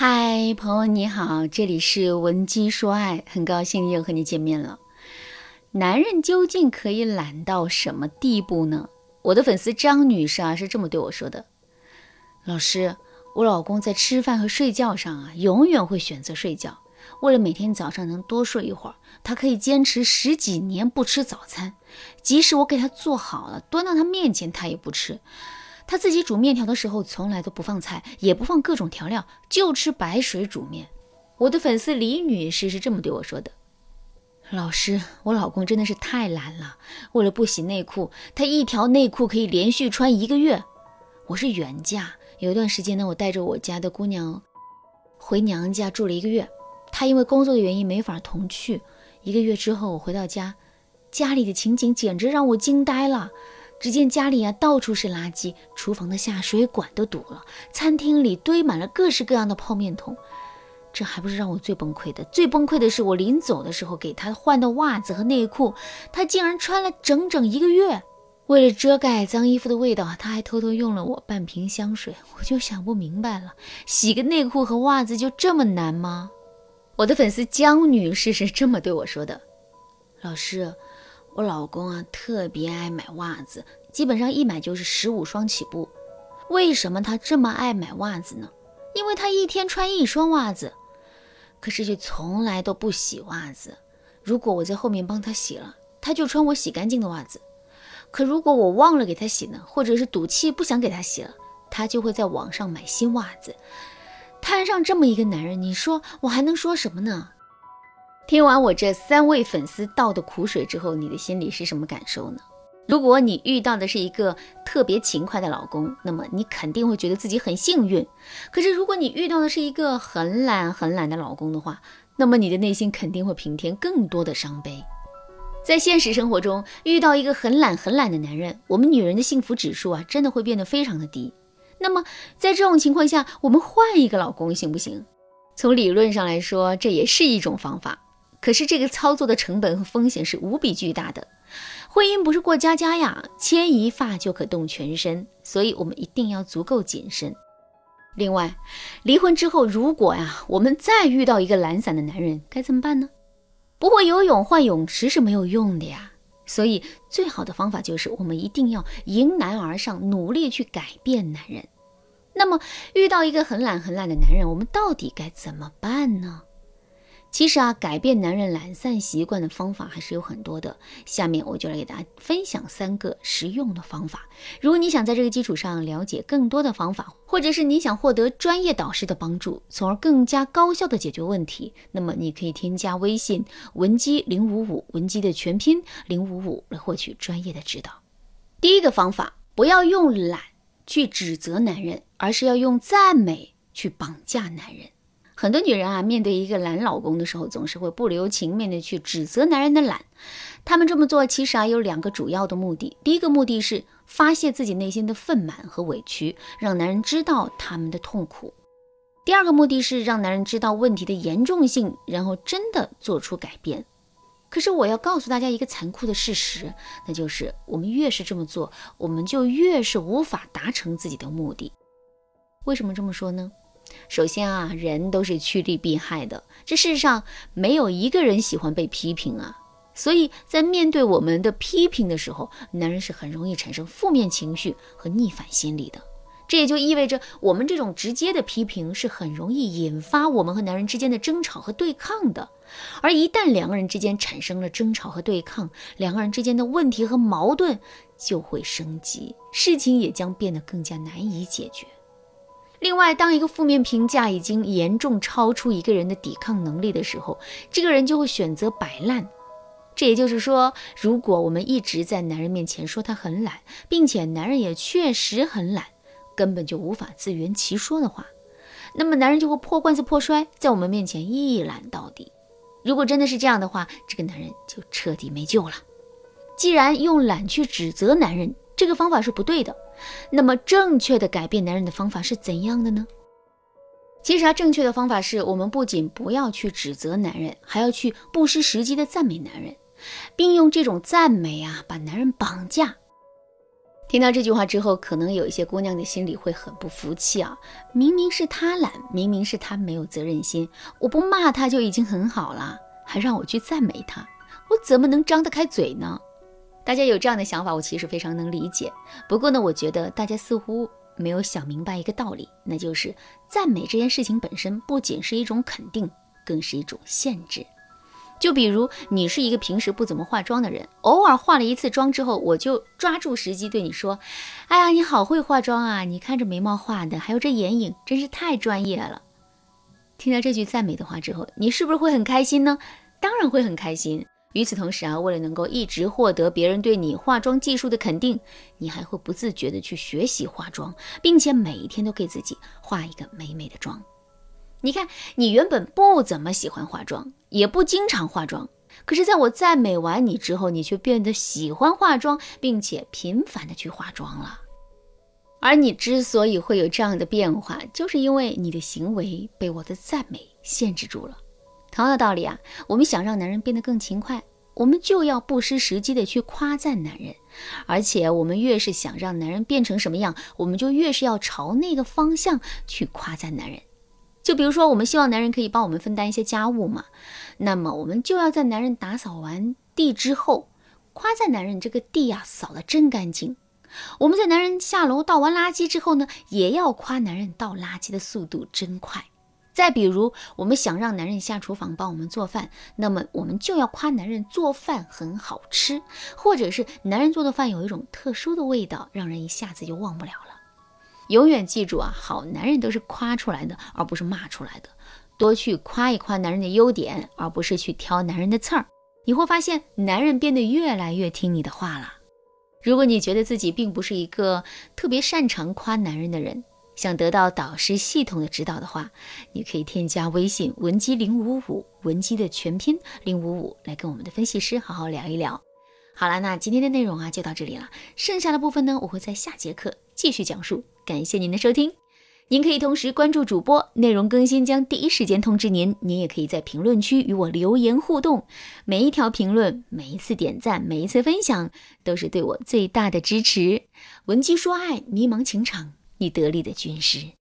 嗨，朋友你好，这里是文姬说爱，很高兴又和你见面了。男人究竟可以懒到什么地步呢？我的粉丝张女士啊是这么对我说的：老师，我老公在吃饭和睡觉上啊，永远会选择睡觉。为了每天早上能多睡一会儿，他可以坚持十几年不吃早餐，即使我给他做好了，端到他面前，他也不吃。他自己煮面条的时候，从来都不放菜，也不放各种调料，就吃白水煮面。我的粉丝李女士是这么对我说的：“老师，我老公真的是太懒了。为了不洗内裤，他一条内裤可以连续穿一个月。我是远嫁，有一段时间呢，我带着我家的姑娘回娘家住了一个月。他因为工作的原因没法同去。一个月之后，我回到家，家里的情景简直让我惊呆了。”只见家里啊到处是垃圾，厨房的下水管都堵了，餐厅里堆满了各式各样的泡面桶。这还不是让我最崩溃的，最崩溃的是我临走的时候给他换的袜子和内裤，他竟然穿了整整一个月。为了遮盖脏衣服的味道，他还偷偷用了我半瓶香水。我就想不明白了，洗个内裤和袜子就这么难吗？我的粉丝江女士是这么对我说的：“老师。”我老公啊，特别爱买袜子，基本上一买就是十五双起步。为什么他这么爱买袜子呢？因为他一天穿一双袜子，可是却从来都不洗袜子。如果我在后面帮他洗了，他就穿我洗干净的袜子；可如果我忘了给他洗呢，或者是赌气不想给他洗了，他就会在网上买新袜子。摊上这么一个男人，你说我还能说什么呢？听完我这三位粉丝倒的苦水之后，你的心里是什么感受呢？如果你遇到的是一个特别勤快的老公，那么你肯定会觉得自己很幸运。可是如果你遇到的是一个很懒很懒的老公的话，那么你的内心肯定会平添更多的伤悲。在现实生活中，遇到一个很懒很懒的男人，我们女人的幸福指数啊，真的会变得非常的低。那么在这种情况下，我们换一个老公行不行？从理论上来说，这也是一种方法。可是这个操作的成本和风险是无比巨大的，婚姻不是过家家呀，牵一发就可动全身，所以我们一定要足够谨慎。另外，离婚之后，如果呀我们再遇到一个懒散的男人，该怎么办呢？不会游泳换泳池是没有用的呀，所以最好的方法就是我们一定要迎难而上，努力去改变男人。那么遇到一个很懒很懒的男人，我们到底该怎么办呢？其实啊，改变男人懒散习惯的方法还是有很多的。下面我就来给大家分享三个实用的方法。如果你想在这个基础上了解更多的方法，或者是你想获得专业导师的帮助，从而更加高效的解决问题，那么你可以添加微信文姬零五五，文姬的全拼零五五来获取专业的指导。第一个方法，不要用懒去指责男人，而是要用赞美去绑架男人。很多女人啊，面对一个懒老公的时候，总是会不留情面的去指责男人的懒。她们这么做其实啊有两个主要的目的：第一个目的是发泄自己内心的愤满和委屈，让男人知道他们的痛苦；第二个目的是让男人知道问题的严重性，然后真的做出改变。可是我要告诉大家一个残酷的事实，那就是我们越是这么做，我们就越是无法达成自己的目的。为什么这么说呢？首先啊，人都是趋利避害的，这世上没有一个人喜欢被批评啊。所以在面对我们的批评的时候，男人是很容易产生负面情绪和逆反心理的。这也就意味着，我们这种直接的批评是很容易引发我们和男人之间的争吵和对抗的。而一旦两个人之间产生了争吵和对抗，两个人之间的问题和矛盾就会升级，事情也将变得更加难以解决。另外，当一个负面评价已经严重超出一个人的抵抗能力的时候，这个人就会选择摆烂。这也就是说，如果我们一直在男人面前说他很懒，并且男人也确实很懒，根本就无法自圆其说的话，那么男人就会破罐子破摔，在我们面前一懒到底。如果真的是这样的话，这个男人就彻底没救了。既然用懒去指责男人，这个方法是不对的。那么，正确的改变男人的方法是怎样的呢？其实啊，正确的方法是我们不仅不要去指责男人，还要去不失时机的赞美男人，并用这种赞美啊，把男人绑架。听到这句话之后，可能有一些姑娘的心里会很不服气啊！明明是他懒，明明是他没有责任心，我不骂他就已经很好了，还让我去赞美他，我怎么能张得开嘴呢？大家有这样的想法，我其实非常能理解。不过呢，我觉得大家似乎没有想明白一个道理，那就是赞美这件事情本身不仅是一种肯定，更是一种限制。就比如你是一个平时不怎么化妆的人，偶尔化了一次妆之后，我就抓住时机对你说：“哎呀，你好会化妆啊！你看这眉毛画的，还有这眼影，真是太专业了。”听到这句赞美的话之后，你是不是会很开心呢？当然会很开心。与此同时啊，为了能够一直获得别人对你化妆技术的肯定，你还会不自觉的去学习化妆，并且每一天都给自己化一个美美的妆。你看，你原本不怎么喜欢化妆，也不经常化妆，可是在我赞美完你之后，你却变得喜欢化妆，并且频繁的去化妆了。而你之所以会有这样的变化，就是因为你的行为被我的赞美限制住了。同样的道理啊，我们想让男人变得更勤快，我们就要不失时机的去夸赞男人，而且我们越是想让男人变成什么样，我们就越是要朝那个方向去夸赞男人。就比如说，我们希望男人可以帮我们分担一些家务嘛，那么我们就要在男人打扫完地之后，夸赞男人这个地呀扫得真干净。我们在男人下楼倒完垃圾之后呢，也要夸男人倒垃圾的速度真快。再比如，我们想让男人下厨房帮我们做饭，那么我们就要夸男人做饭很好吃，或者是男人做的饭有一种特殊的味道，让人一下子就忘不了了。永远记住啊，好男人都是夸出来的，而不是骂出来的。多去夸一夸男人的优点，而不是去挑男人的刺儿。你会发现，男人变得越来越听你的话了。如果你觉得自己并不是一个特别擅长夸男人的人，想得到导师系统的指导的话，你可以添加微信文姬零五五，文姬的全拼零五五，来跟我们的分析师好好聊一聊。好了，那今天的内容啊就到这里了，剩下的部分呢，我会在下节课继续讲述。感谢您的收听，您可以同时关注主播，内容更新将第一时间通知您。您也可以在评论区与我留言互动，每一条评论、每一次点赞、每一次分享，都是对我最大的支持。文姬说爱，迷茫情场，你得力的军师。